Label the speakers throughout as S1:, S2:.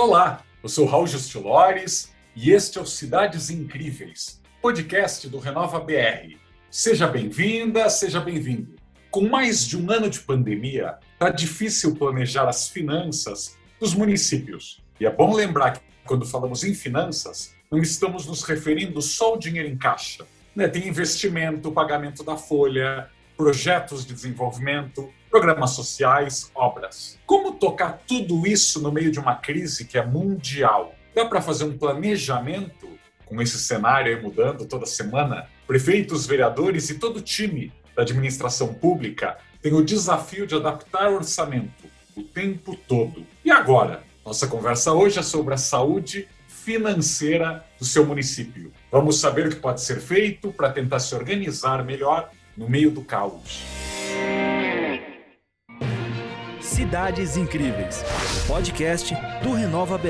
S1: Olá, eu sou Raul Justilores e este é o Cidades Incríveis, podcast do Renova BR. Seja bem-vinda, seja bem-vindo. Com mais de um ano de pandemia, está difícil planejar as finanças dos municípios. E é bom lembrar que quando falamos em finanças, não estamos nos referindo só ao dinheiro em caixa. Né? Tem investimento, pagamento da folha, projetos de desenvolvimento, programas sociais, obras. Como tocar tudo isso no meio de uma crise que é mundial? Dá para fazer um planejamento com esse cenário aí mudando toda semana? Prefeitos, vereadores e todo o time da administração pública tem o desafio de adaptar o orçamento o tempo todo. E agora? Nossa conversa hoje é sobre a saúde financeira do seu município. Vamos saber o que pode ser feito para tentar se organizar melhor no meio do caos.
S2: Cidades Incríveis, podcast do Renova BR.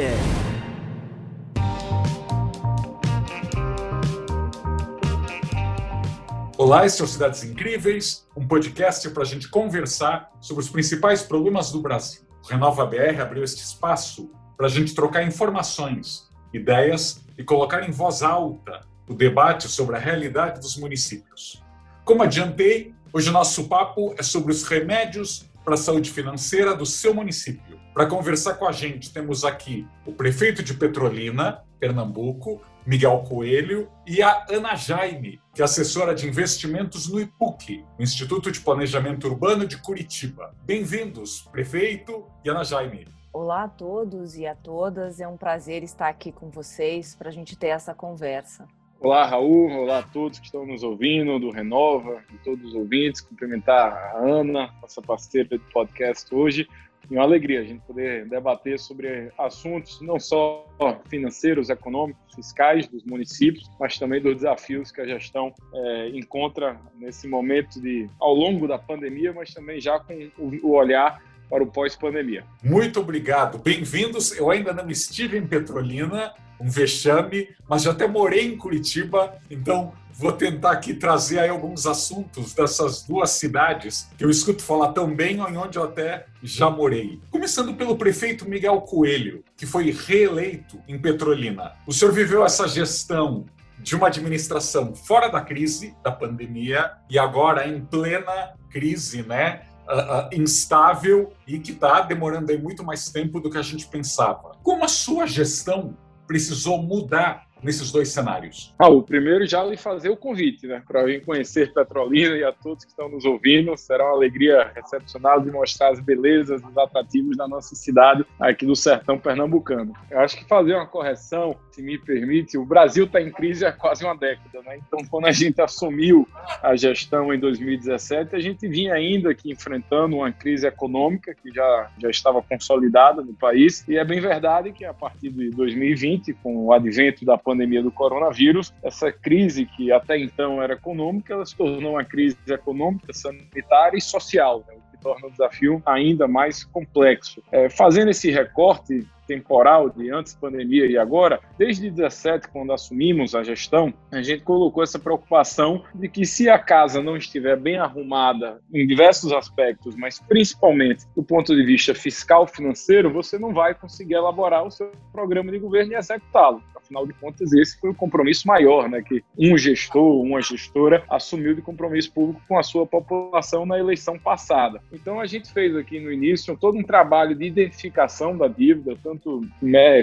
S1: Olá, este é o Cidades Incríveis, um podcast para a gente conversar sobre os principais problemas do Brasil. O Renova BR abriu este espaço para a gente trocar informações, ideias e colocar em voz alta o debate sobre a realidade dos municípios. Como adiantei, hoje o nosso papo é sobre os remédios para a saúde financeira do seu município. Para conversar com a gente, temos aqui o prefeito de Petrolina, Pernambuco, Miguel Coelho, e a Ana Jaime, que é assessora de investimentos no IPUC, Instituto de Planejamento Urbano de Curitiba. Bem-vindos, prefeito e Ana Jaime.
S3: Olá a todos e a todas, é um prazer estar aqui com vocês para a gente ter essa conversa.
S4: Olá, Raul. Olá a todos que estão nos ouvindo, do Renova, e todos os ouvintes. Cumprimentar a Ana, nossa parceira do podcast hoje. E uma alegria a gente poder debater sobre assuntos não só financeiros, econômicos, fiscais dos municípios, mas também dos desafios que a gestão é, encontra nesse momento de, ao longo da pandemia, mas também já com o olhar para o pós-pandemia.
S1: Muito obrigado. Bem-vindos. Eu ainda não estive em Petrolina, um vexame, mas já até morei em Curitiba, então vou tentar aqui trazer alguns assuntos dessas duas cidades que eu escuto falar tão bem ou em onde eu até já morei. Começando pelo prefeito Miguel Coelho, que foi reeleito em Petrolina. O senhor viveu essa gestão de uma administração fora da crise da pandemia e agora em plena crise, né? Uh, uh, instável e que está demorando aí muito mais tempo do que a gente pensava. Como a sua gestão precisou mudar nesses dois cenários?
S4: Ah, o primeiro já lhe fazer o convite, né, para vir conhecer Petrolina e a todos que estão nos ouvindo. Será uma alegria recepcioná-los e mostrar as belezas, os atrativos da nossa cidade aqui do sertão pernambucano. Eu acho que fazer uma correção, se me permite, o Brasil está em crise há quase uma década, né? Então, quando a gente assumiu a gestão em 2017, a gente vinha ainda aqui enfrentando uma crise econômica que já, já estava consolidada no país. E é bem verdade que a partir de 2020, com o advento da pandemia, pandemia do coronavírus, essa crise que até então era econômica, ela se tornou uma crise econômica, sanitária e social, né? o que torna o desafio ainda mais complexo. É, fazendo esse recorte, temporal de antes pandemia e agora, desde 17, quando assumimos a gestão, a gente colocou essa preocupação de que se a casa não estiver bem arrumada em diversos aspectos, mas principalmente do ponto de vista fiscal financeiro, você não vai conseguir elaborar o seu programa de governo e executá-lo. Afinal de contas, esse foi o compromisso maior, né, que um gestor, uma gestora assumiu de compromisso público com a sua população na eleição passada. Então a gente fez aqui no início todo um trabalho de identificação da dívida, tanto tanto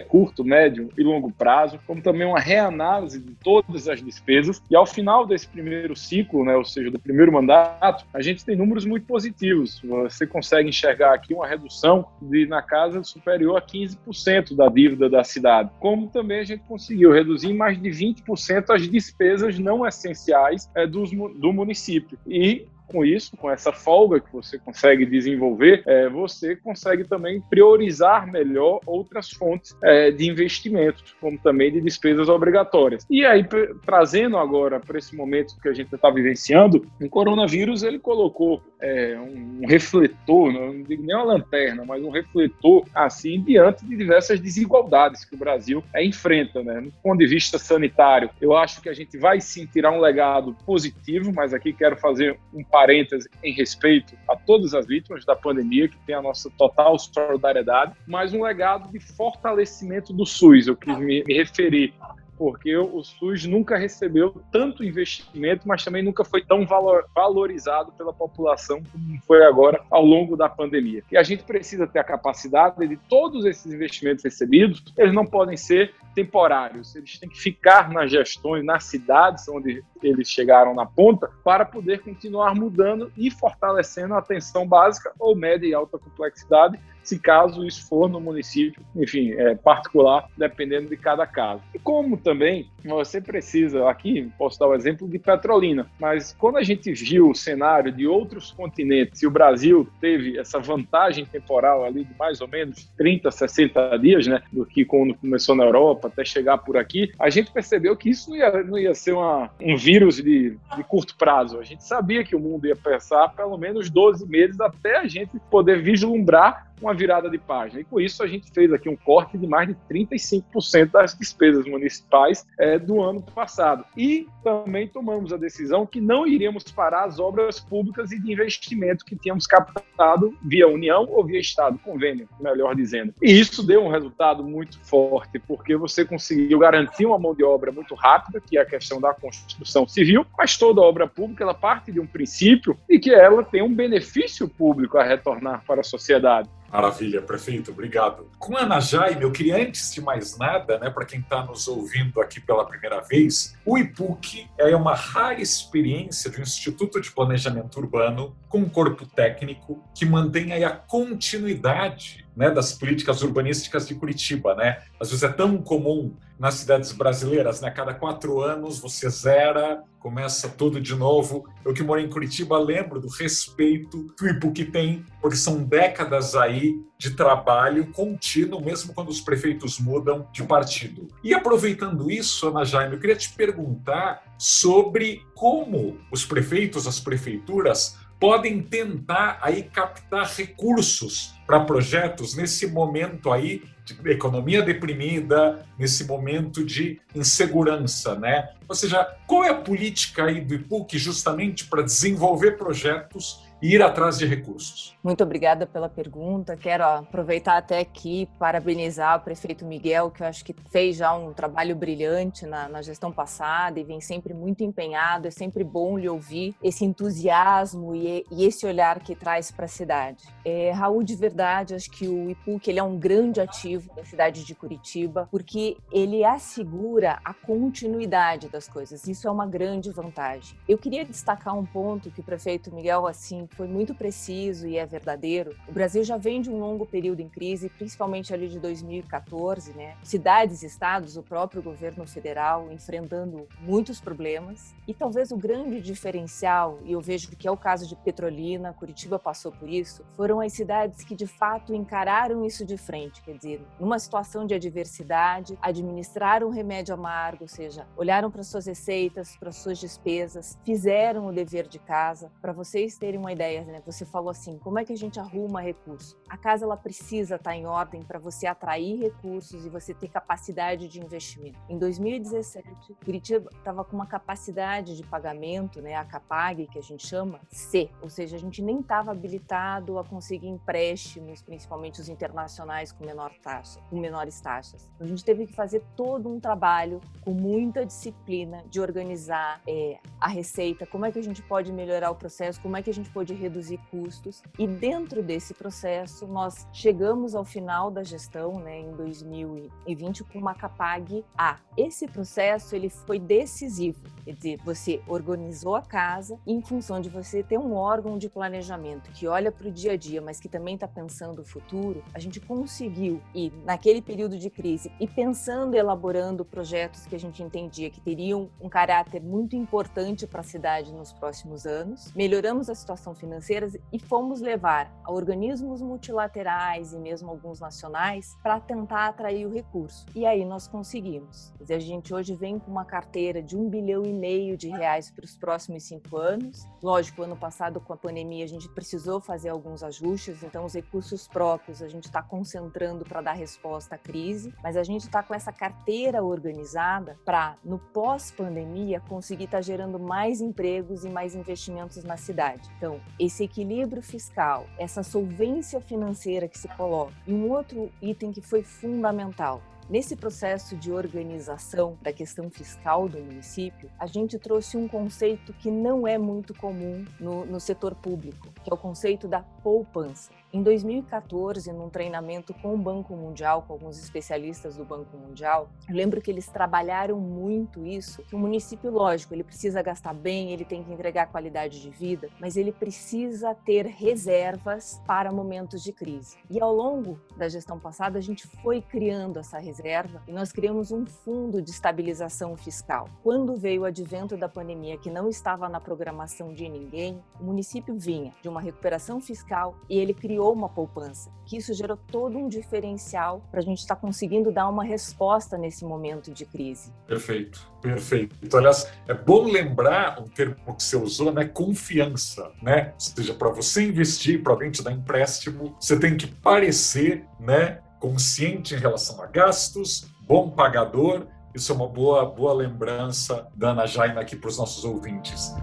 S4: curto, médio e longo prazo, como também uma reanálise de todas as despesas. E ao final desse primeiro ciclo, né, ou seja, do primeiro mandato, a gente tem números muito positivos. Você consegue enxergar aqui uma redução de na casa superior a 15% da dívida da cidade. Como também a gente conseguiu reduzir mais de 20% as despesas não essenciais é, dos, do município. E com isso, com essa folga que você consegue desenvolver, é, você consegue também priorizar melhor outras fontes é, de investimentos, como também de despesas obrigatórias. E aí, trazendo agora para esse momento que a gente está vivenciando, o coronavírus ele colocou é, um refletor, não digo nem uma lanterna, mas um refletor assim diante de diversas desigualdades que o Brasil é, enfrenta, né? Do ponto de vista sanitário, eu acho que a gente vai sim tirar um legado positivo, mas aqui quero fazer um parêntese em respeito a todas as vítimas da pandemia, que tem a nossa total solidariedade, mas um legado de fortalecimento do SUS. Eu quis me, me referir porque o SUS nunca recebeu tanto investimento, mas também nunca foi tão valor, valorizado pela população como foi agora ao longo da pandemia. E a gente precisa ter a capacidade de todos esses investimentos recebidos, eles não podem ser temporários, eles têm que ficar nas gestões, nas cidades onde eles chegaram na ponta, para poder continuar mudando e fortalecendo a atenção básica ou média e alta complexidade se caso isso for no município, enfim, é, particular, dependendo de cada caso. E como também você precisa, aqui posso dar o exemplo de Petrolina, mas quando a gente viu o cenário de outros continentes e o Brasil teve essa vantagem temporal ali de mais ou menos 30, 60 dias, né, do que quando começou na Europa até chegar por aqui, a gente percebeu que isso não ia, não ia ser uma, um vírus de, de curto prazo. A gente sabia que o mundo ia passar pelo menos 12 meses até a gente poder vislumbrar uma virada de página. E com isso a gente fez aqui um corte de mais de 35% das despesas municipais é, do ano passado. E também tomamos a decisão que não iríamos parar as obras públicas e de investimento que tínhamos captado via União ou via Estado, convênio, melhor dizendo. E isso deu um resultado muito forte, porque você conseguiu garantir uma mão de obra muito rápida, que é a questão da construção civil, mas toda obra pública ela parte de um princípio e que ela tem um benefício público a retornar para a sociedade.
S1: Maravilha, prefeito, obrigado. Com a Ana Jaime, eu queria, antes de mais nada, né, para quem está nos ouvindo aqui pela primeira vez, o IPUC é uma rara experiência de um Instituto de Planejamento Urbano com um corpo técnico que mantém aí a continuidade né, das políticas urbanísticas de Curitiba, né? Às vezes é tão comum nas cidades brasileiras, né? Cada quatro anos você zera, começa tudo de novo. Eu que moro em Curitiba lembro do respeito que o IPUC tem, porque são décadas aí de trabalho contínuo, mesmo quando os prefeitos mudam de partido. E aproveitando isso, Ana Jaime, eu queria te perguntar sobre como os prefeitos, as prefeituras podem tentar aí captar recursos para projetos nesse momento aí de economia deprimida, nesse momento de insegurança, né? Ou seja, qual é a política aí do IPUC justamente para desenvolver projetos ir atrás de recursos.
S3: Muito obrigada pela pergunta. Quero aproveitar até aqui parabenizar o prefeito Miguel, que eu acho que fez já um trabalho brilhante na, na gestão passada e vem sempre muito empenhado. É sempre bom lhe ouvir esse entusiasmo e, e esse olhar que traz para a cidade. É, Raul, de verdade, acho que o IPUC ele é um grande ativo da cidade de Curitiba, porque ele assegura a continuidade das coisas. Isso é uma grande vantagem. Eu queria destacar um ponto que o prefeito Miguel assim foi muito preciso e é verdadeiro. O Brasil já vem de um longo período em crise, principalmente ali de 2014, né? Cidades, estados, o próprio governo federal enfrentando muitos problemas. E talvez o grande diferencial, e eu vejo que é o caso de Petrolina, Curitiba passou por isso, foram as cidades que de fato encararam isso de frente, quer dizer, numa situação de adversidade, administraram remédio amargo, ou seja, olharam para suas receitas, para suas despesas, fizeram o dever de casa. Para vocês terem uma ideia, né? Você falou assim, como é que a gente arruma recurso? A casa ela precisa estar em ordem para você atrair recursos e você ter capacidade de investimento. Em 2017, Curitiba estava com uma capacidade de pagamento, né, a Capag, que a gente chama, C, ou seja, a gente nem estava habilitado a conseguir empréstimos, principalmente os internacionais com menor taxa, com menores taxas. A gente teve que fazer todo um trabalho com muita disciplina de organizar é, a receita, como é que a gente pode melhorar o processo, como é que a gente pode de reduzir custos. E dentro desse processo, nós chegamos ao final da gestão, né, em 2020, com uma Capag A. Esse processo ele foi decisivo, quer dizer, você organizou a casa em função de você ter um órgão de planejamento que olha para o dia a dia, mas que também está pensando o futuro. A gente conseguiu ir naquele período de crise e pensando, elaborando projetos que a gente entendia que teriam um caráter muito importante para a cidade nos próximos anos. Melhoramos a situação financeiras e fomos levar a organismos multilaterais e mesmo alguns nacionais para tentar atrair o recurso. E aí nós conseguimos. A gente hoje vem com uma carteira de um bilhão e meio de reais para os próximos cinco anos. Lógico, ano passado com a pandemia a gente precisou fazer alguns ajustes, então os recursos próprios a gente está concentrando para dar resposta à crise, mas a gente está com essa carteira organizada para no pós-pandemia conseguir estar tá gerando mais empregos e mais investimentos na cidade. Então, esse equilíbrio fiscal, essa solvência financeira que se coloca, e um outro item que foi fundamental, Nesse processo de organização da questão fiscal do município, a gente trouxe um conceito que não é muito comum no, no setor público, que é o conceito da poupança. Em 2014, num treinamento com o Banco Mundial, com alguns especialistas do Banco Mundial, eu lembro que eles trabalharam muito isso, que o município, lógico, ele precisa gastar bem, ele tem que entregar qualidade de vida, mas ele precisa ter reservas para momentos de crise. E ao longo da gestão passada, a gente foi criando essa reserva e nós criamos um fundo de estabilização fiscal. Quando veio o advento da pandemia, que não estava na programação de ninguém, o município vinha de uma recuperação fiscal e ele criou criou uma poupança, que isso gerou todo um diferencial para a gente estar tá conseguindo dar uma resposta nesse momento de crise.
S1: Perfeito, perfeito. Então, aliás, é bom lembrar um termo que você usou, né? Confiança, né? Ou seja, para você investir, para alguém te dar empréstimo, você tem que parecer, né? Consciente em relação a gastos, bom pagador. Isso é uma boa, boa lembrança da Ana Jaina aqui para os nossos ouvintes.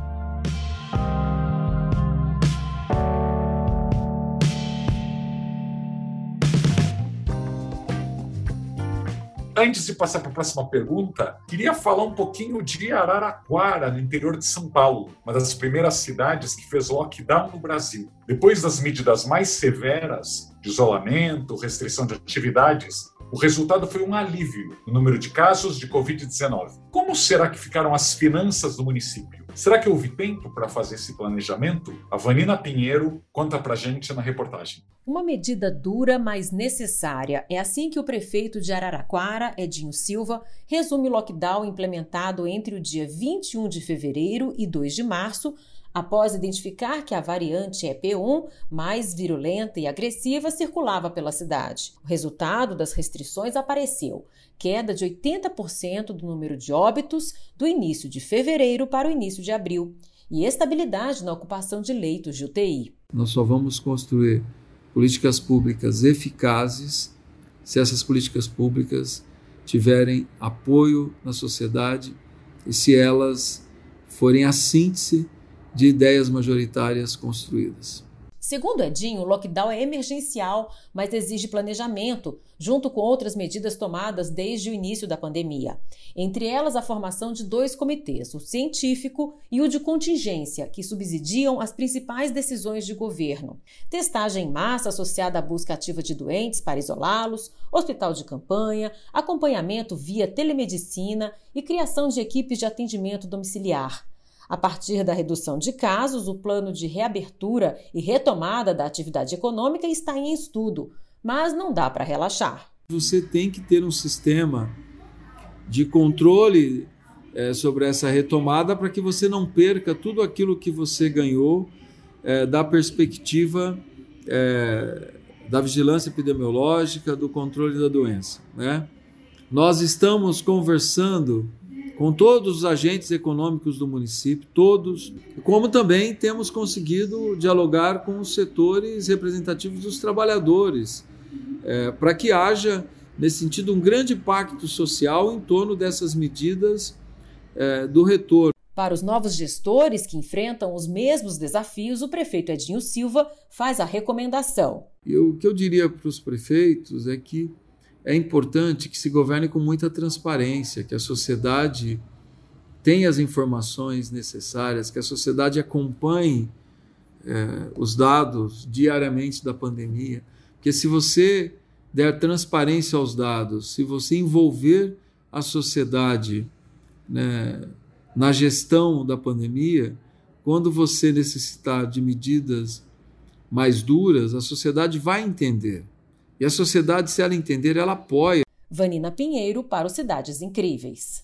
S1: Antes de passar para a próxima pergunta, queria falar um pouquinho de Araraquara, no interior de São Paulo, uma das primeiras cidades que fez lockdown no Brasil. Depois das medidas mais severas de isolamento, restrição de atividades, o resultado foi um alívio no número de casos de Covid-19. Como será que ficaram as finanças do município? Será que houve tempo para fazer esse planejamento? A Vanina Pinheiro conta para gente na reportagem.
S5: Uma medida dura, mas necessária. É assim que o prefeito de Araraquara, Edinho Silva, resume o lockdown implementado entre o dia 21 de fevereiro e 2 de março, após identificar que a variante EP1, mais virulenta e agressiva, circulava pela cidade. O resultado das restrições apareceu: queda de 80% do número de óbitos do início de fevereiro para o início de abril e estabilidade na ocupação de leitos de UTI.
S6: Nós só vamos construir políticas públicas eficazes se essas políticas públicas tiverem apoio na sociedade e se elas forem a síntese de ideias majoritárias construídas.
S5: Segundo Edinho, o lockdown é emergencial, mas exige planejamento, junto com outras medidas tomadas desde o início da pandemia. Entre elas, a formação de dois comitês, o científico e o de contingência, que subsidiam as principais decisões de governo. Testagem em massa associada à busca ativa de doentes para isolá-los, hospital de campanha, acompanhamento via telemedicina e criação de equipes de atendimento domiciliar. A partir da redução de casos, o plano de reabertura e retomada da atividade econômica está em estudo, mas não dá para relaxar.
S6: Você tem que ter um sistema de controle é, sobre essa retomada para que você não perca tudo aquilo que você ganhou é, da perspectiva é, da vigilância epidemiológica, do controle da doença. Né? Nós estamos conversando com todos os agentes econômicos do município, todos, como também temos conseguido dialogar com os setores representativos dos trabalhadores, é, para que haja, nesse sentido, um grande pacto social em torno dessas medidas é, do retorno.
S5: Para os novos gestores que enfrentam os mesmos desafios, o prefeito Edinho Silva faz a recomendação.
S6: E o que eu diria para os prefeitos é que é importante que se governe com muita transparência, que a sociedade tenha as informações necessárias, que a sociedade acompanhe é, os dados diariamente da pandemia. Porque se você der transparência aos dados, se você envolver a sociedade né, na gestão da pandemia, quando você necessitar de medidas mais duras, a sociedade vai entender. E a sociedade, se ela entender, ela apoia.
S5: Vanina Pinheiro para o Cidades Incríveis.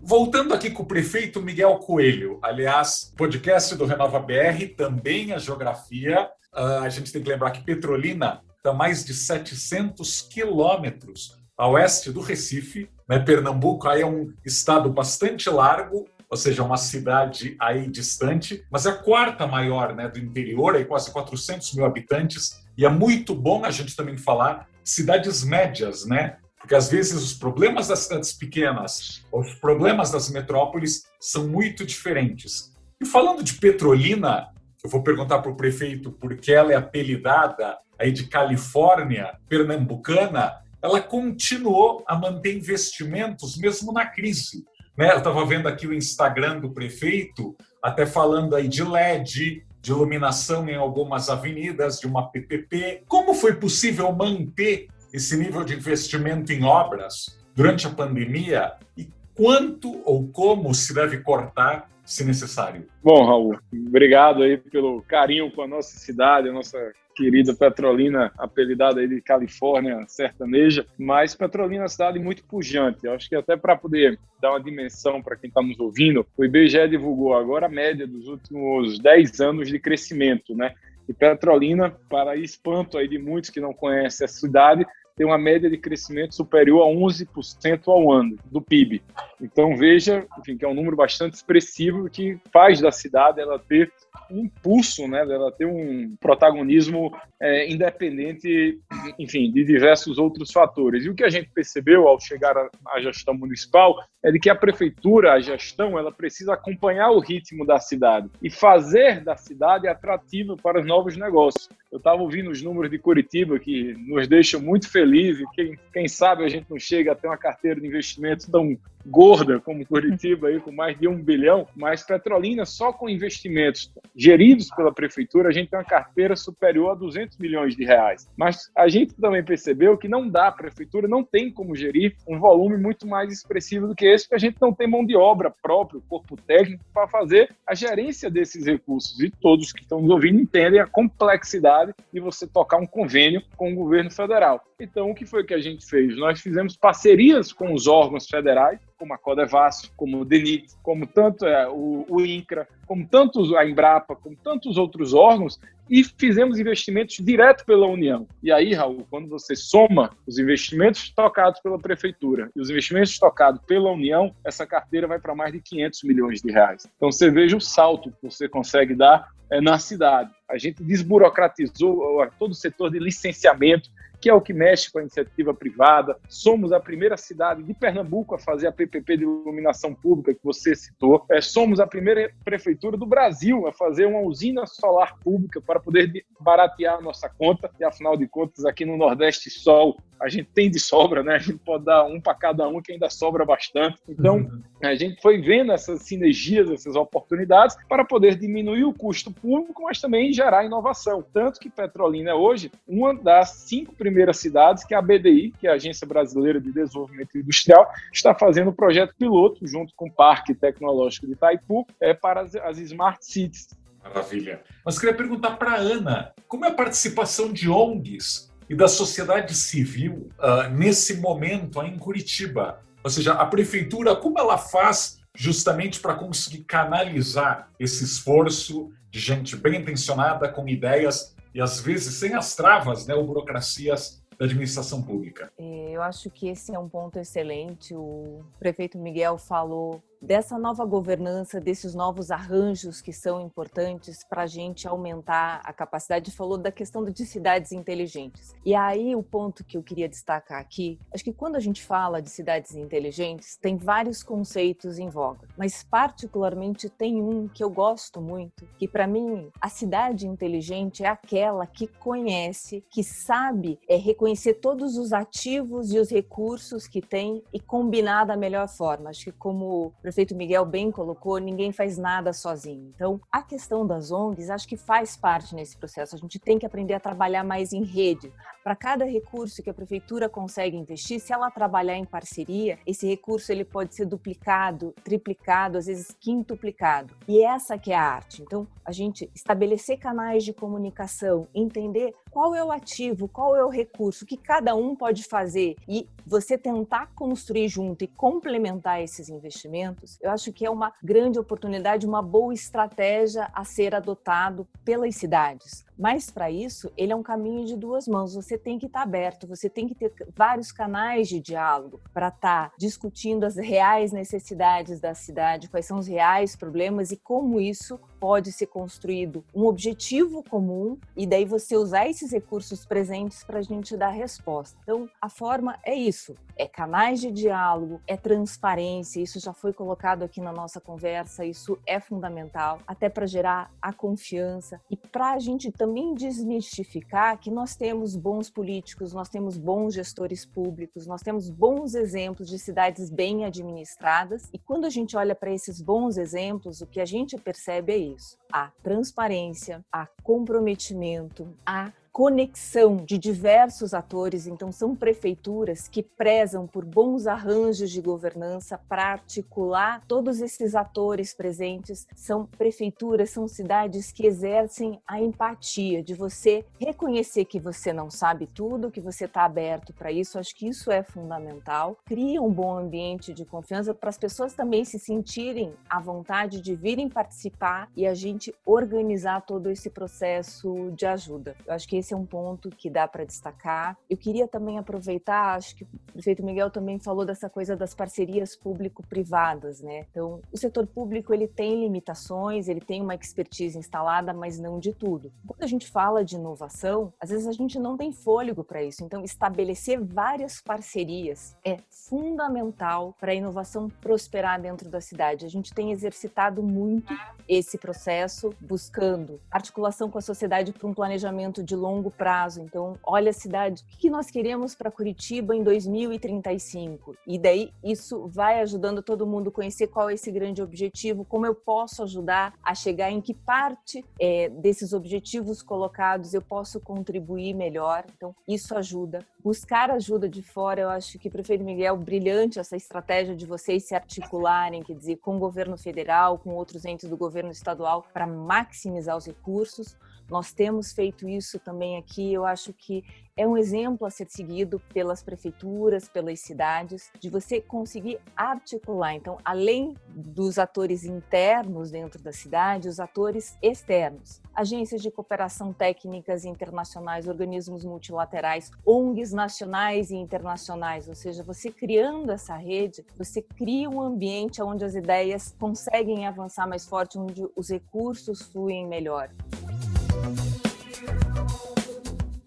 S1: Voltando aqui com o prefeito Miguel Coelho, aliás, podcast do Renova BR, também a geografia. Ah, a gente tem que lembrar que Petrolina está mais de 700 quilômetros a oeste do Recife. Né? Pernambuco aí é um estado bastante largo, ou seja, uma cidade aí distante, mas é a quarta maior né, do interior, aí quase 400 mil habitantes, e é muito bom a gente também falar cidades médias, né? Porque às vezes os problemas das cidades pequenas, os problemas das metrópoles são muito diferentes. E falando de Petrolina, eu vou perguntar para o prefeito por que ela é apelidada aí de Califórnia pernambucana, ela continuou a manter investimentos mesmo na crise. Né? Eu estava vendo aqui o Instagram do prefeito, até falando aí de LED, de iluminação em algumas avenidas, de uma PPP. Como foi possível manter esse nível de investimento em obras durante a pandemia e quanto ou como se deve cortar se necessário?
S4: Bom, Raul, obrigado aí pelo carinho com a nossa cidade, a nossa querida Petrolina, apelidada aí de Califórnia sertaneja, mas Petrolina é uma cidade muito pujante. Eu acho que até para poder dar uma dimensão para quem está nos ouvindo, o IBGE divulgou agora a média dos últimos 10 anos de crescimento, né? E Petrolina, para espanto aí de muitos que não conhecem a cidade, tem uma média de crescimento superior a 11% ao ano do PIB. Então veja, enfim, que é um número bastante expressivo que faz da cidade ela ter um impulso, né, dela ter um protagonismo é, independente, enfim, de diversos outros fatores. E o que a gente percebeu ao chegar à gestão municipal é de que a prefeitura, a gestão, ela precisa acompanhar o ritmo da cidade e fazer da cidade atrativa para os novos negócios. Eu estava ouvindo os números de Curitiba que nos deixam muito felizes. Quem, quem sabe a gente não chega a ter uma carteira de investimentos tão gorda como Curitiba, aí, com mais de um bilhão, mas Petrolina, só com investimentos geridos pela prefeitura, a gente tem uma carteira superior a 200 milhões de reais. Mas a gente também percebeu que não dá, a prefeitura não tem como gerir um volume muito mais expressivo do que esse, porque a gente não tem mão de obra próprio, corpo técnico, para fazer a gerência desses recursos. E todos que estão nos ouvindo entendem a complexidade de você tocar um convênio com o governo federal. Então, o que foi que a gente fez? Nós fizemos parcerias com os órgãos federais, como a Codevasf, como o DENIT, como tanto é, o, o INCRA, como tantos a Embrapa, como tantos outros órgãos, e fizemos investimentos direto pela União. E aí, Raul, quando você soma os investimentos tocados pela Prefeitura e os investimentos tocados pela União, essa carteira vai para mais de 500 milhões de reais. Então, você veja o salto que você consegue dar é, na cidade. A gente desburocratizou todo o setor de licenciamento, que é o que mexe com a iniciativa privada. Somos a primeira cidade de Pernambuco a fazer a PPP de iluminação pública que você citou. É, somos a primeira prefeitura do Brasil a fazer uma usina solar pública para poder baratear a nossa conta. E afinal de contas, aqui no Nordeste Sol, a gente tem de sobra, né? A gente pode dar um para cada um, que ainda sobra bastante. Então, uhum. a gente foi vendo essas sinergias, essas oportunidades para poder diminuir o custo público, mas também gerar inovação. Tanto que Petrolina é hoje uma das cinco primeiras cidades que a BDI, que é a Agência Brasileira de Desenvolvimento Industrial, está fazendo o um projeto piloto junto com o Parque Tecnológico de Itaipu é, para as, as Smart Cities.
S1: Maravilha. Mas queria perguntar para a Ana, como é a participação de ONGs e da sociedade civil uh, nesse momento aí em Curitiba? Ou seja, a prefeitura, como ela faz justamente para conseguir canalizar esse esforço de gente bem intencionada, com ideias e às vezes sem as travas, né, ou burocracias da administração pública.
S3: É, eu acho que esse é um ponto excelente. O prefeito Miguel falou dessa nova governança, desses novos arranjos que são importantes para a gente aumentar a capacidade. Falou da questão de cidades inteligentes. E aí o ponto que eu queria destacar aqui, acho que quando a gente fala de cidades inteligentes, tem vários conceitos em voga, mas particularmente tem um que eu gosto muito, que para mim a cidade inteligente é aquela que conhece, que sabe é, reconhecer todos os ativos e os recursos que tem e combinar da melhor forma. Acho que como prefeito Miguel bem colocou, ninguém faz nada sozinho. Então, a questão das ONGs acho que faz parte nesse processo. A gente tem que aprender a trabalhar mais em rede. Para cada recurso que a prefeitura consegue investir, se ela trabalhar em parceria, esse recurso ele pode ser duplicado, triplicado, às vezes quintuplicado. E essa que é a arte. Então, a gente estabelecer canais de comunicação, entender qual é o ativo, qual é o recurso que cada um pode fazer e você tentar construir junto e complementar esses investimentos, eu acho que é uma grande oportunidade, uma boa estratégia a ser adotado pelas cidades. Mas para isso, ele é um caminho de duas mãos. Você tem que estar tá aberto, você tem que ter vários canais de diálogo para estar tá discutindo as reais necessidades da cidade, quais são os reais problemas e como isso pode ser construído um objetivo comum e daí você usar esses recursos presentes para a gente dar resposta. Então, a forma é isso: é canais de diálogo, é transparência. Isso já foi colocado aqui na nossa conversa. Isso é fundamental, até para gerar a confiança e para a gente também desmistificar que nós temos bons políticos, nós temos bons gestores públicos, nós temos bons exemplos de cidades bem administradas. E quando a gente olha para esses bons exemplos, o que a gente percebe é isso: a transparência, a comprometimento, a conexão de diversos atores, então são prefeituras que prezam por bons arranjos de governança para articular todos esses atores presentes, são prefeituras, são cidades que exercem a empatia de você reconhecer que você não sabe tudo, que você está aberto para isso, acho que isso é fundamental. Cria um bom ambiente de confiança para as pessoas também se sentirem à vontade de virem participar e a gente organizar todo esse processo de ajuda. Eu acho que esse esse é um ponto que dá para destacar. Eu queria também aproveitar, acho que o prefeito Miguel também falou dessa coisa das parcerias público-privadas, né? Então, o setor público ele tem limitações, ele tem uma expertise instalada, mas não de tudo. Quando a gente fala de inovação, às vezes a gente não tem fôlego para isso. Então, estabelecer várias parcerias é fundamental para a inovação prosperar dentro da cidade. A gente tem exercitado muito esse processo, buscando articulação com a sociedade para um planejamento de longo longo prazo. Então, olha a cidade, o que nós queremos para Curitiba em 2035? E daí isso vai ajudando todo mundo a conhecer qual é esse grande objetivo, como eu posso ajudar a chegar em que parte é, desses objetivos colocados eu posso contribuir melhor. Então, isso ajuda. Buscar ajuda de fora, eu acho que, prefeito Miguel, brilhante essa estratégia de vocês se articularem, quer dizer, com o governo federal, com outros entes do governo estadual, para maximizar os recursos. Nós temos feito isso também aqui. Eu acho que é um exemplo a ser seguido pelas prefeituras, pelas cidades, de você conseguir articular. Então, além dos atores internos dentro da cidade, os atores externos, agências de cooperação técnicas internacionais, organismos multilaterais, ONGs nacionais e internacionais, ou seja, você criando essa rede, você cria um ambiente onde as ideias conseguem avançar mais forte, onde os recursos fluem melhor.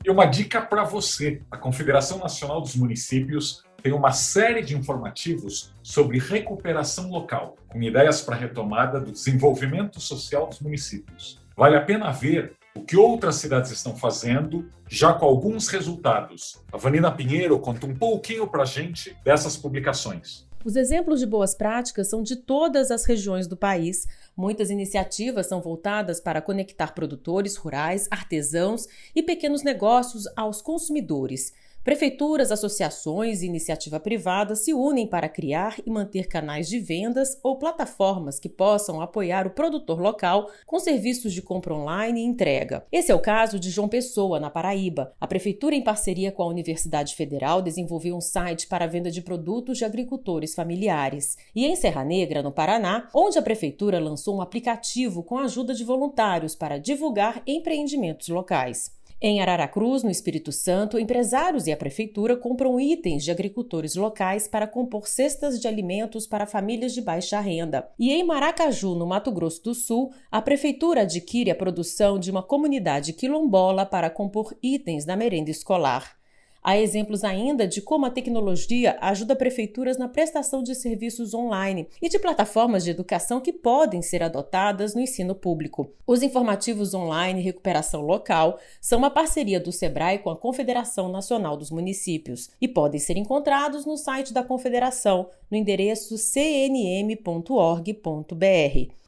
S1: E uma dica para você: a Confederação Nacional dos Municípios tem uma série de informativos sobre recuperação local, com ideias para a retomada do desenvolvimento social dos municípios. Vale a pena ver o que outras cidades estão fazendo, já com alguns resultados. A Vanina Pinheiro conta um pouquinho para a gente dessas publicações.
S5: Os exemplos de boas práticas são de todas as regiões do país. Muitas iniciativas são voltadas para conectar produtores rurais, artesãos e pequenos negócios aos consumidores. Prefeituras, associações e iniciativa privada se unem para criar e manter canais de vendas ou plataformas que possam apoiar o produtor local com serviços de compra online e entrega. Esse é o caso de João Pessoa, na Paraíba. A prefeitura, em parceria com a Universidade Federal, desenvolveu um site para a venda de produtos de agricultores familiares. E em Serra Negra, no Paraná, onde a prefeitura lançou um aplicativo com a ajuda de voluntários para divulgar empreendimentos locais. Em Araracruz, no Espírito Santo, empresários e a prefeitura compram itens de agricultores locais para compor cestas de alimentos para famílias de baixa renda. E em Maracaju, no Mato Grosso do Sul, a prefeitura adquire a produção de uma comunidade quilombola para compor itens da merenda escolar. Há exemplos ainda de como a tecnologia ajuda prefeituras na prestação de serviços online e de plataformas de educação que podem ser adotadas no ensino público. Os informativos online Recuperação Local são uma parceria do SEBRAE com a Confederação Nacional dos Municípios e podem ser encontrados no site da Confederação, no endereço cnm.org.br.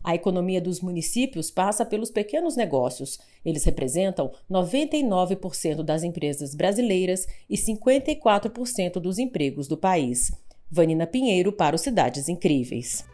S5: A economia dos municípios passa pelos pequenos negócios. Eles representam 99% das empresas brasileiras e 54% dos empregos do país. Vanina Pinheiro para o Cidades Incríveis.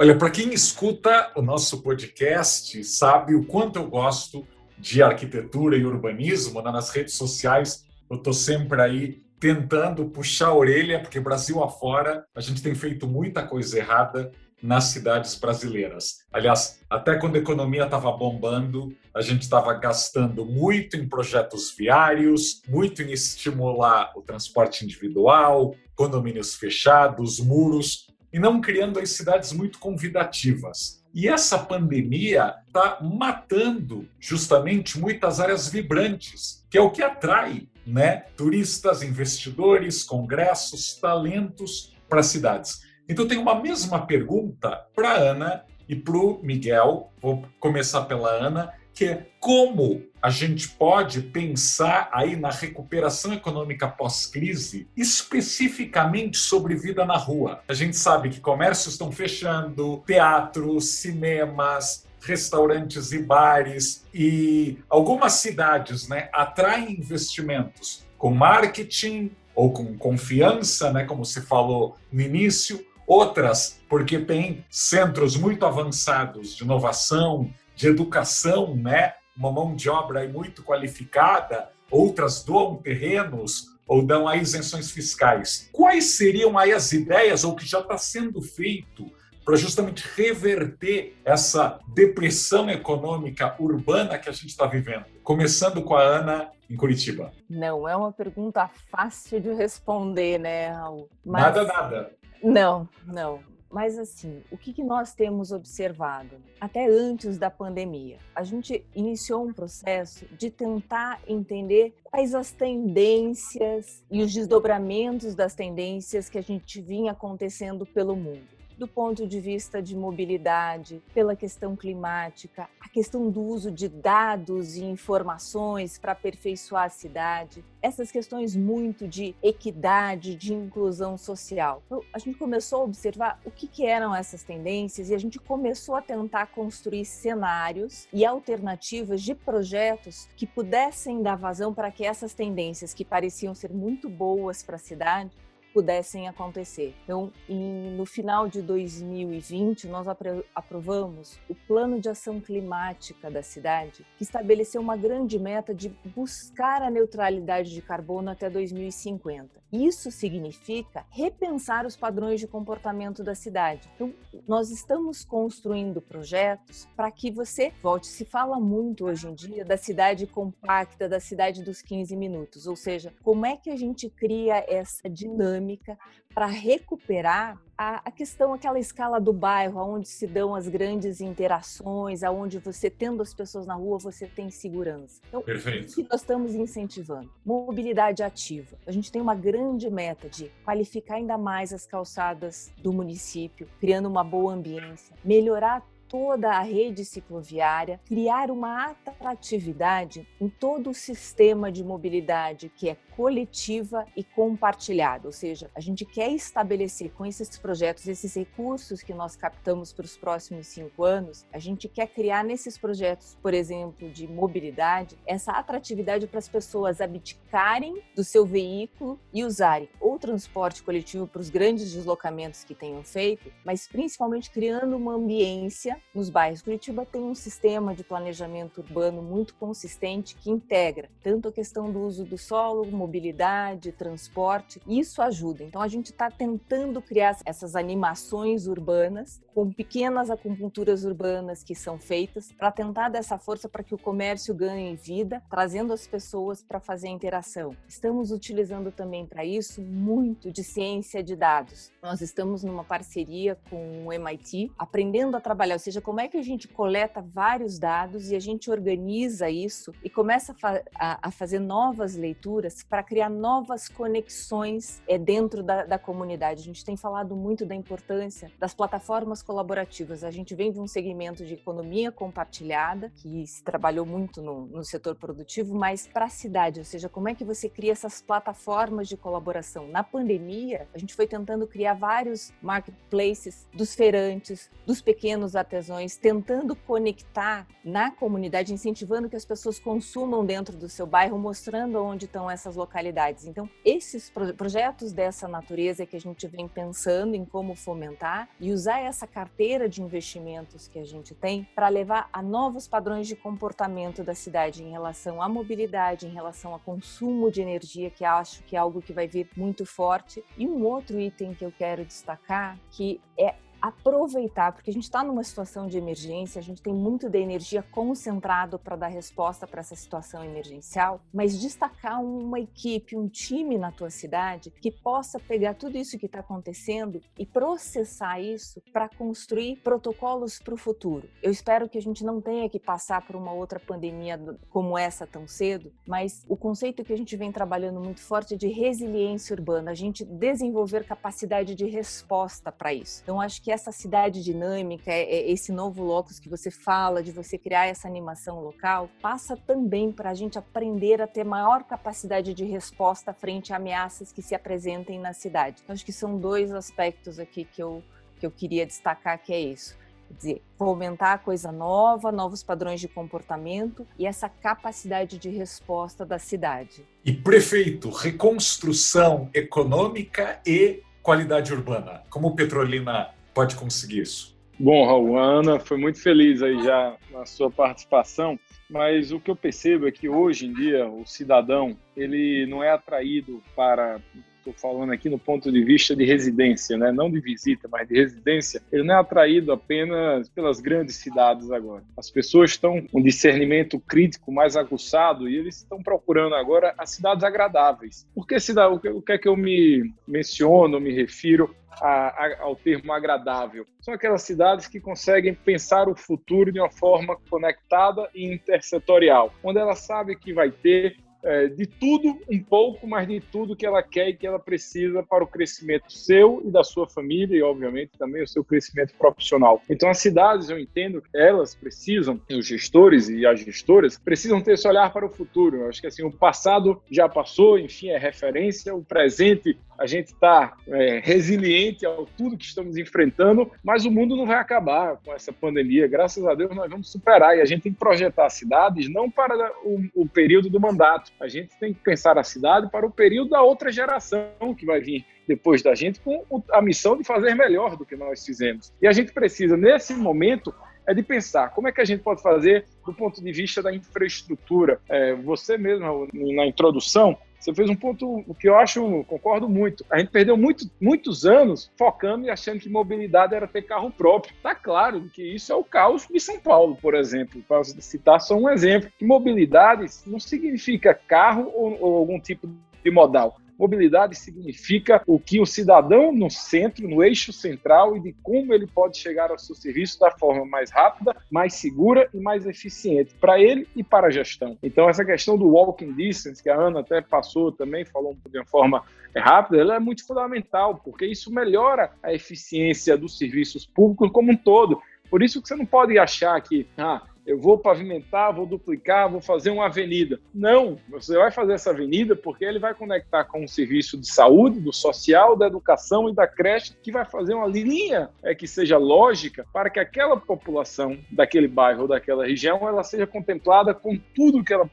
S1: Olha, para quem escuta o nosso podcast, sabe o quanto eu gosto de arquitetura e urbanismo. Né? Nas redes sociais, eu estou sempre aí tentando puxar a orelha, porque Brasil afora a gente tem feito muita coisa errada nas cidades brasileiras. Aliás, até quando a economia estava bombando, a gente estava gastando muito em projetos viários, muito em estimular o transporte individual, condomínios fechados, muros, e não criando as cidades muito convidativas. E essa pandemia está matando justamente muitas áreas vibrantes, que é o que atrai né, turistas, investidores, congressos, talentos para cidades. Então, tem uma mesma pergunta para Ana e para o Miguel. Vou começar pela Ana, que é como a gente pode pensar aí na recuperação econômica pós-crise, especificamente sobre vida na rua. A gente sabe que comércios estão fechando, teatros, cinemas, restaurantes e bares e algumas cidades, né, atraem investimentos com marketing ou com confiança, né, como se falou no início, outras porque tem centros muito avançados de inovação, de educação, né, uma mão de obra muito qualificada, outras doam terrenos ou dão isenções fiscais. Quais seriam aí as ideias ou que já está sendo feito para justamente reverter essa depressão econômica urbana que a gente está vivendo? Começando com a Ana em Curitiba.
S3: Não é uma pergunta fácil de responder, né, Raul?
S1: Mas... Nada, nada.
S3: Não, não. Mas assim, o que, que nós temos observado? Até antes da pandemia, a gente iniciou um processo de tentar entender quais as tendências e os desdobramentos das tendências que a gente vinha acontecendo pelo mundo do ponto de vista de mobilidade, pela questão climática, a questão do uso de dados e informações para aperfeiçoar a cidade, essas questões muito de equidade, de inclusão social. Então, a gente começou a observar o que, que eram essas tendências e a gente começou a tentar construir cenários e alternativas de projetos que pudessem dar vazão para que essas tendências que pareciam ser muito boas para a cidade pudessem acontecer. Então, em, no final de 2020, nós aprovamos o Plano de Ação Climática da cidade, que estabeleceu uma grande meta de buscar a neutralidade de carbono até 2050. Isso significa repensar os padrões de comportamento da cidade. Então, nós estamos construindo projetos para que você volte. Se fala muito hoje em dia da cidade compacta, da cidade dos 15 minutos, ou seja, como é que a gente cria essa dinâmica para recuperar a, a, questão, aquela escala do bairro, onde se dão as grandes interações, aonde você tendo as pessoas na rua, você tem segurança.
S1: Então, Perfeito.
S3: o que nós estamos incentivando? Mobilidade ativa. A gente tem uma grande meta de qualificar ainda mais as calçadas do município, criando uma boa ambiência, melhorar toda a rede cicloviária, criar uma atratividade em todo o sistema de mobilidade que é coletiva e compartilhada, ou seja, a gente quer estabelecer com esses projetos, esses recursos que nós captamos para os próximos cinco anos, a gente quer criar nesses projetos, por exemplo, de mobilidade, essa atratividade para as pessoas abdicarem do seu veículo e usarem ou transporte coletivo para os grandes deslocamentos que tenham feito, mas principalmente criando uma ambiência nos bairros. Curitiba tem um sistema de planejamento urbano muito consistente que integra tanto a questão do uso do solo, mobilidade, transporte. Isso ajuda. Então a gente está tentando criar essas animações urbanas com pequenas acupunturas urbanas que são feitas para tentar dar essa força para que o comércio ganhe vida, trazendo as pessoas para fazer a interação. Estamos utilizando também para isso muito de ciência de dados. Nós estamos numa parceria com o MIT, aprendendo a trabalhar, ou seja, como é que a gente coleta vários dados e a gente organiza isso e começa a, fa a, fazer novas leituras para criar novas conexões é, dentro da, da comunidade. A gente tem falado muito da importância das plataformas colaborativas. A gente vem de um segmento de economia compartilhada, que se trabalhou muito no, no setor produtivo, mas para a cidade, ou seja, como é que você cria essas plataformas de colaboração? Na pandemia, a gente foi tentando criar vários marketplaces dos feirantes, dos pequenos artesãos, tentando conectar na comunidade, incentivando que as pessoas consumam dentro do seu bairro, mostrando onde estão essas localidades. Então, esses pro projetos dessa natureza que a gente vem pensando em como fomentar e usar essa carteira de investimentos que a gente tem para levar a novos padrões de comportamento da cidade em relação à mobilidade, em relação ao consumo de energia, que acho que é algo que vai vir muito forte. E um outro item que eu quero destacar, que é aproveitar, porque a gente está numa situação de emergência, a gente tem muito da energia concentrado para dar resposta para essa situação emergencial, mas destacar uma equipe, um time na tua cidade que possa pegar tudo isso que está acontecendo e processar isso para construir protocolos para o futuro. Eu espero que a gente não tenha que passar por uma outra pandemia como essa tão cedo, mas o conceito que a gente vem trabalhando muito forte é de resiliência urbana, a gente desenvolver capacidade de resposta para isso. Então, acho que que essa cidade dinâmica, é, é esse novo locus que você fala, de você criar essa animação local, passa também para a gente aprender a ter maior capacidade de resposta frente a ameaças que se apresentem na cidade. Acho que são dois aspectos aqui que eu, que eu queria destacar, que é isso. Quer dizer, fomentar coisa nova, novos padrões de comportamento e essa capacidade de resposta da cidade.
S1: E prefeito, reconstrução econômica e qualidade urbana. Como Petrolina pode conseguir isso?
S4: Bom, Raul, Ana foi muito feliz aí já na sua participação, mas o que eu percebo é que hoje em dia o cidadão ele não é atraído para estou falando aqui no ponto de vista de residência, né? não de visita, mas de residência, ele não é atraído apenas pelas grandes cidades agora. As pessoas estão com discernimento crítico mais aguçado e eles estão procurando agora as cidades agradáveis. Por que cidade? O que é que eu me menciono, me refiro a, a, ao termo agradável? São aquelas cidades que conseguem pensar o futuro de uma forma conectada e intersetorial, onde ela sabe que vai ter é, de tudo um pouco, mas de tudo que ela quer e que ela precisa para o crescimento seu e da sua família e, obviamente, também o seu crescimento profissional. Então, as cidades, eu entendo que elas precisam, os gestores e as gestoras, precisam ter esse olhar para o futuro. Eu acho que assim, o passado já passou, enfim, é referência, o presente a gente está é, resiliente ao tudo que estamos enfrentando, mas o mundo não vai acabar com essa pandemia. Graças a Deus nós vamos superar e a gente tem que projetar cidades não para o, o período do mandato, a gente tem que pensar a cidade para o período da outra geração que vai vir depois da gente com a missão de fazer melhor do que nós fizemos. E a gente precisa, nesse momento, é de pensar como é que a gente pode fazer do ponto de vista da infraestrutura. É, você mesmo, na introdução, você fez um ponto que eu acho, concordo muito. A gente perdeu muito, muitos anos focando e achando que mobilidade era ter carro próprio. Tá claro que isso é o caos de São Paulo, por exemplo, para citar só um exemplo. Que mobilidade não significa carro ou, ou algum tipo de modal. Mobilidade significa o que o cidadão no centro, no eixo central e de como ele pode chegar ao seu serviço da forma mais rápida, mais segura e mais eficiente para ele e para a gestão. Então, essa questão do walking distance, que a Ana até passou também, falou de uma forma rápida, ela é muito fundamental, porque isso melhora a eficiência dos serviços públicos como um todo. Por isso que você não pode achar que ah, eu vou pavimentar, vou duplicar, vou fazer uma avenida. Não, você vai fazer essa avenida porque ele vai conectar com o serviço de saúde, do social, da educação e da creche, que vai fazer uma linha é, que seja lógica para que aquela população daquele bairro ou daquela região ela seja contemplada com tudo que ela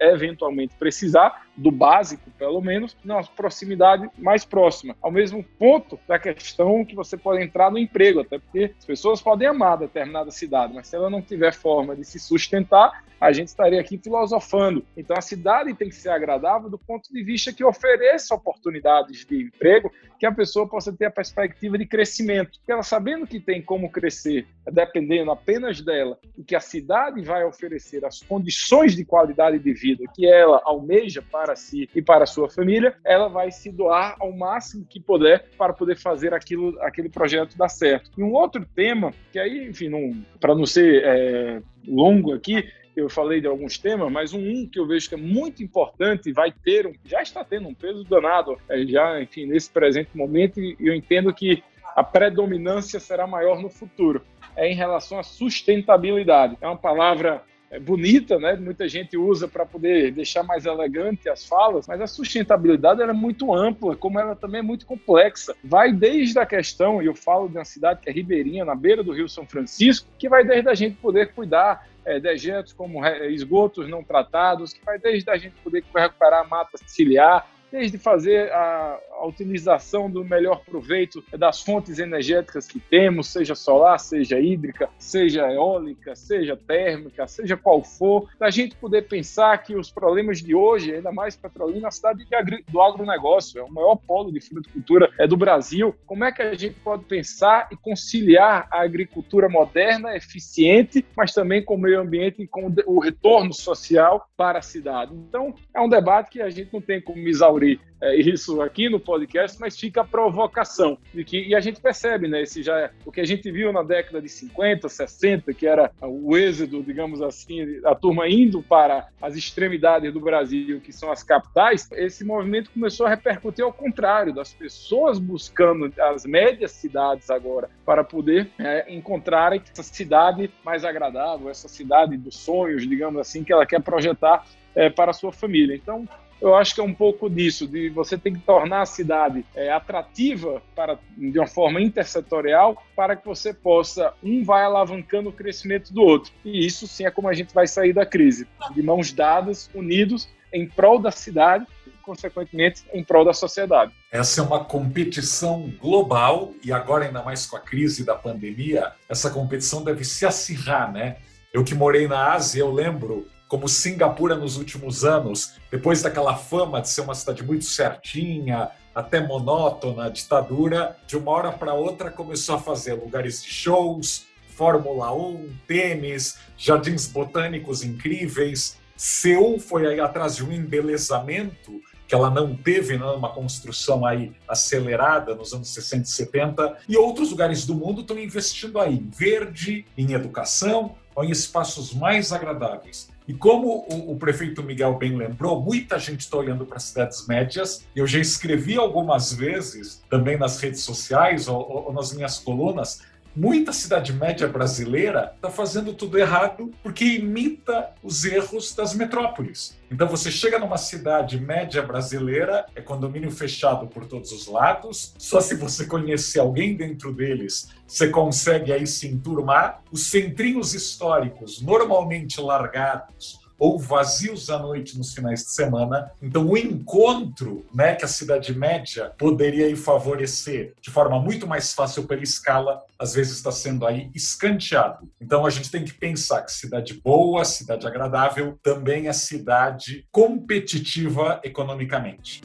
S4: eventualmente precisar, do básico pelo menos, na proximidade mais próxima. Ao mesmo ponto da questão que você pode entrar no emprego, até porque as pessoas podem amar determinada cidade, mas se ela não tiver forma de se sustentar, a gente estaria aqui filosofando. Então, a cidade tem que ser agradável do ponto de vista que ofereça oportunidades de emprego, que a pessoa possa ter a perspectiva de crescimento. Porque ela sabendo que tem como crescer, dependendo apenas dela, e que a cidade vai oferecer as condições de qualidade de vida que ela almeja para si e para a sua família, ela vai se doar ao máximo que puder para poder fazer aquilo, aquele projeto dar certo. E um outro tema, que aí, enfim, para não ser é, longo aqui, eu falei de alguns temas, mas um que eu vejo que é muito importante vai ter, um, já está tendo um peso danado, é, já, enfim, nesse presente momento, e eu entendo que a predominância será maior no futuro, é em relação à sustentabilidade. É uma palavra é, bonita, né? Muita gente usa para poder deixar mais elegante as falas, mas a sustentabilidade é muito ampla, como ela também é muito complexa. Vai desde a questão, e eu falo de uma cidade que é ribeirinha, na beira do Rio São Francisco, que vai desde a gente poder cuidar é, dejetos como esgotos não tratados, que vai desde a gente poder recuperar a mata ciliar, desde fazer a, a, utilização do melhor proveito das fontes energéticas que temos, seja solar, seja hídrica, seja eólica, seja térmica, seja qual for, da gente poder pensar que os problemas de hoje, ainda mais Petrolina, a cidade do agronegócio, é o maior polo de fruticultura é do Brasil. Como é que a gente pode pensar e conciliar a agricultura moderna, eficiente, mas também com o meio ambiente e com o retorno social para a cidade? Então, é um debate que a gente não tem como exaurir é, isso aqui no podcast, mas fica a provocação. De que, e a gente percebe, né? Esse já é, o que a gente viu na década de 50, 60, que era o êxodo, digamos assim, a turma indo para as extremidades do Brasil, que são as capitais, esse movimento começou a repercutir ao contrário, das pessoas buscando as médias cidades agora para poder é, encontrarem essa cidade mais agradável, essa cidade dos sonhos, digamos assim, que ela quer projetar é, para a sua família. Então, eu acho que é um pouco disso, de você ter que tornar a cidade é, atrativa para, de uma forma intersetorial para que você possa, um vai alavancando o crescimento do outro. E isso sim é como a gente vai sair da crise, de mãos dadas, unidos, em prol da cidade e, consequentemente, em prol da sociedade.
S1: Essa é uma competição global e agora, ainda mais com a crise da pandemia, essa competição deve se acirrar, né? Eu que morei na Ásia, eu lembro como Singapura nos últimos anos, depois daquela fama de ser uma cidade muito certinha, até monótona, ditadura, de uma hora para outra começou a fazer lugares de shows, Fórmula 1, tênis, jardins botânicos incríveis. Seul foi aí atrás de um embelezamento que ela não teve, né, uma construção aí acelerada nos anos 60 e 70, e outros lugares do mundo estão investindo aí em verde, em educação, ou em espaços mais agradáveis. E como o, o prefeito Miguel bem lembrou, muita gente está olhando para as cidades médias. Eu já escrevi algumas vezes, também nas redes sociais ou, ou nas minhas colunas, muita cidade média brasileira está fazendo tudo errado porque imita os erros das metrópoles. Então você chega numa cidade média brasileira, é condomínio fechado por todos os lados, só se você conhecer alguém dentro deles, você consegue aí se enturmar. Os centrinhos históricos, normalmente largados, ou vazios à noite nos finais de semana. Então, o encontro né, que a cidade média poderia favorecer de forma muito mais fácil pela escala, às vezes está sendo aí escanteado. Então, a gente tem que pensar que cidade boa, cidade agradável, também é cidade competitiva economicamente.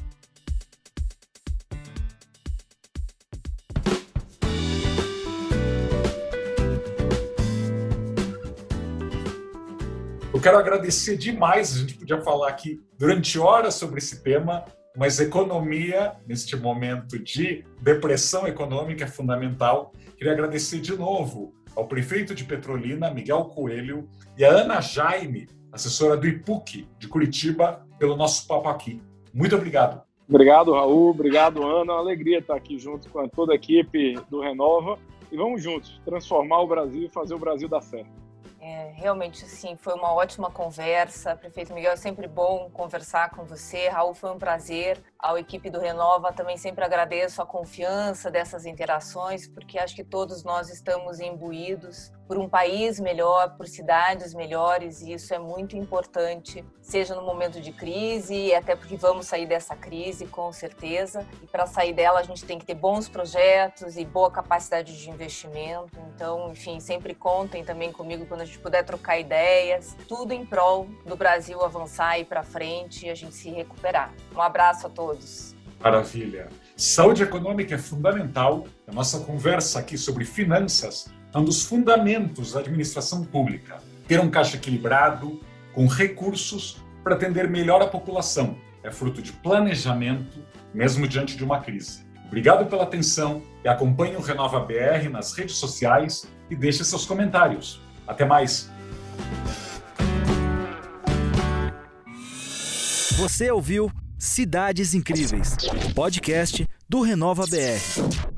S1: Quero agradecer demais. A gente podia falar aqui durante horas sobre esse tema, mas economia, neste momento de depressão econômica, é fundamental. Queria agradecer de novo ao prefeito de Petrolina, Miguel Coelho, e a Ana Jaime, assessora do IPUC de Curitiba, pelo nosso papo aqui. Muito obrigado.
S4: Obrigado, Raul. Obrigado, Ana. Uma alegria estar aqui junto com toda a equipe do Renova. E vamos juntos transformar o Brasil e fazer o Brasil dar certo.
S3: É, realmente, sim, foi uma ótima conversa. Prefeito Miguel, é sempre bom conversar com você. Raul, foi um prazer. A equipe do Renova também sempre agradeço a confiança dessas interações, porque acho que todos nós estamos imbuídos por um país melhor, por cidades melhores, e isso é muito importante, seja no momento de crise, até porque vamos sair dessa crise, com certeza. E para sair dela, a gente tem que ter bons projetos e boa capacidade de investimento. Então, enfim, sempre contem também comigo quando a gente puder trocar ideias, tudo em prol do Brasil avançar e para frente e a gente se recuperar. Um abraço a todos.
S1: Maravilha. Saúde econômica é fundamental. A nossa conversa aqui sobre finanças é um dos fundamentos da administração pública. Ter um caixa equilibrado, com recursos para atender melhor a população. É fruto de planejamento, mesmo diante de uma crise. Obrigado pela atenção e acompanhe o Renova BR nas redes sociais e deixe seus comentários. Até mais!
S2: Você ouviu Cidades Incríveis, podcast do Renova BR.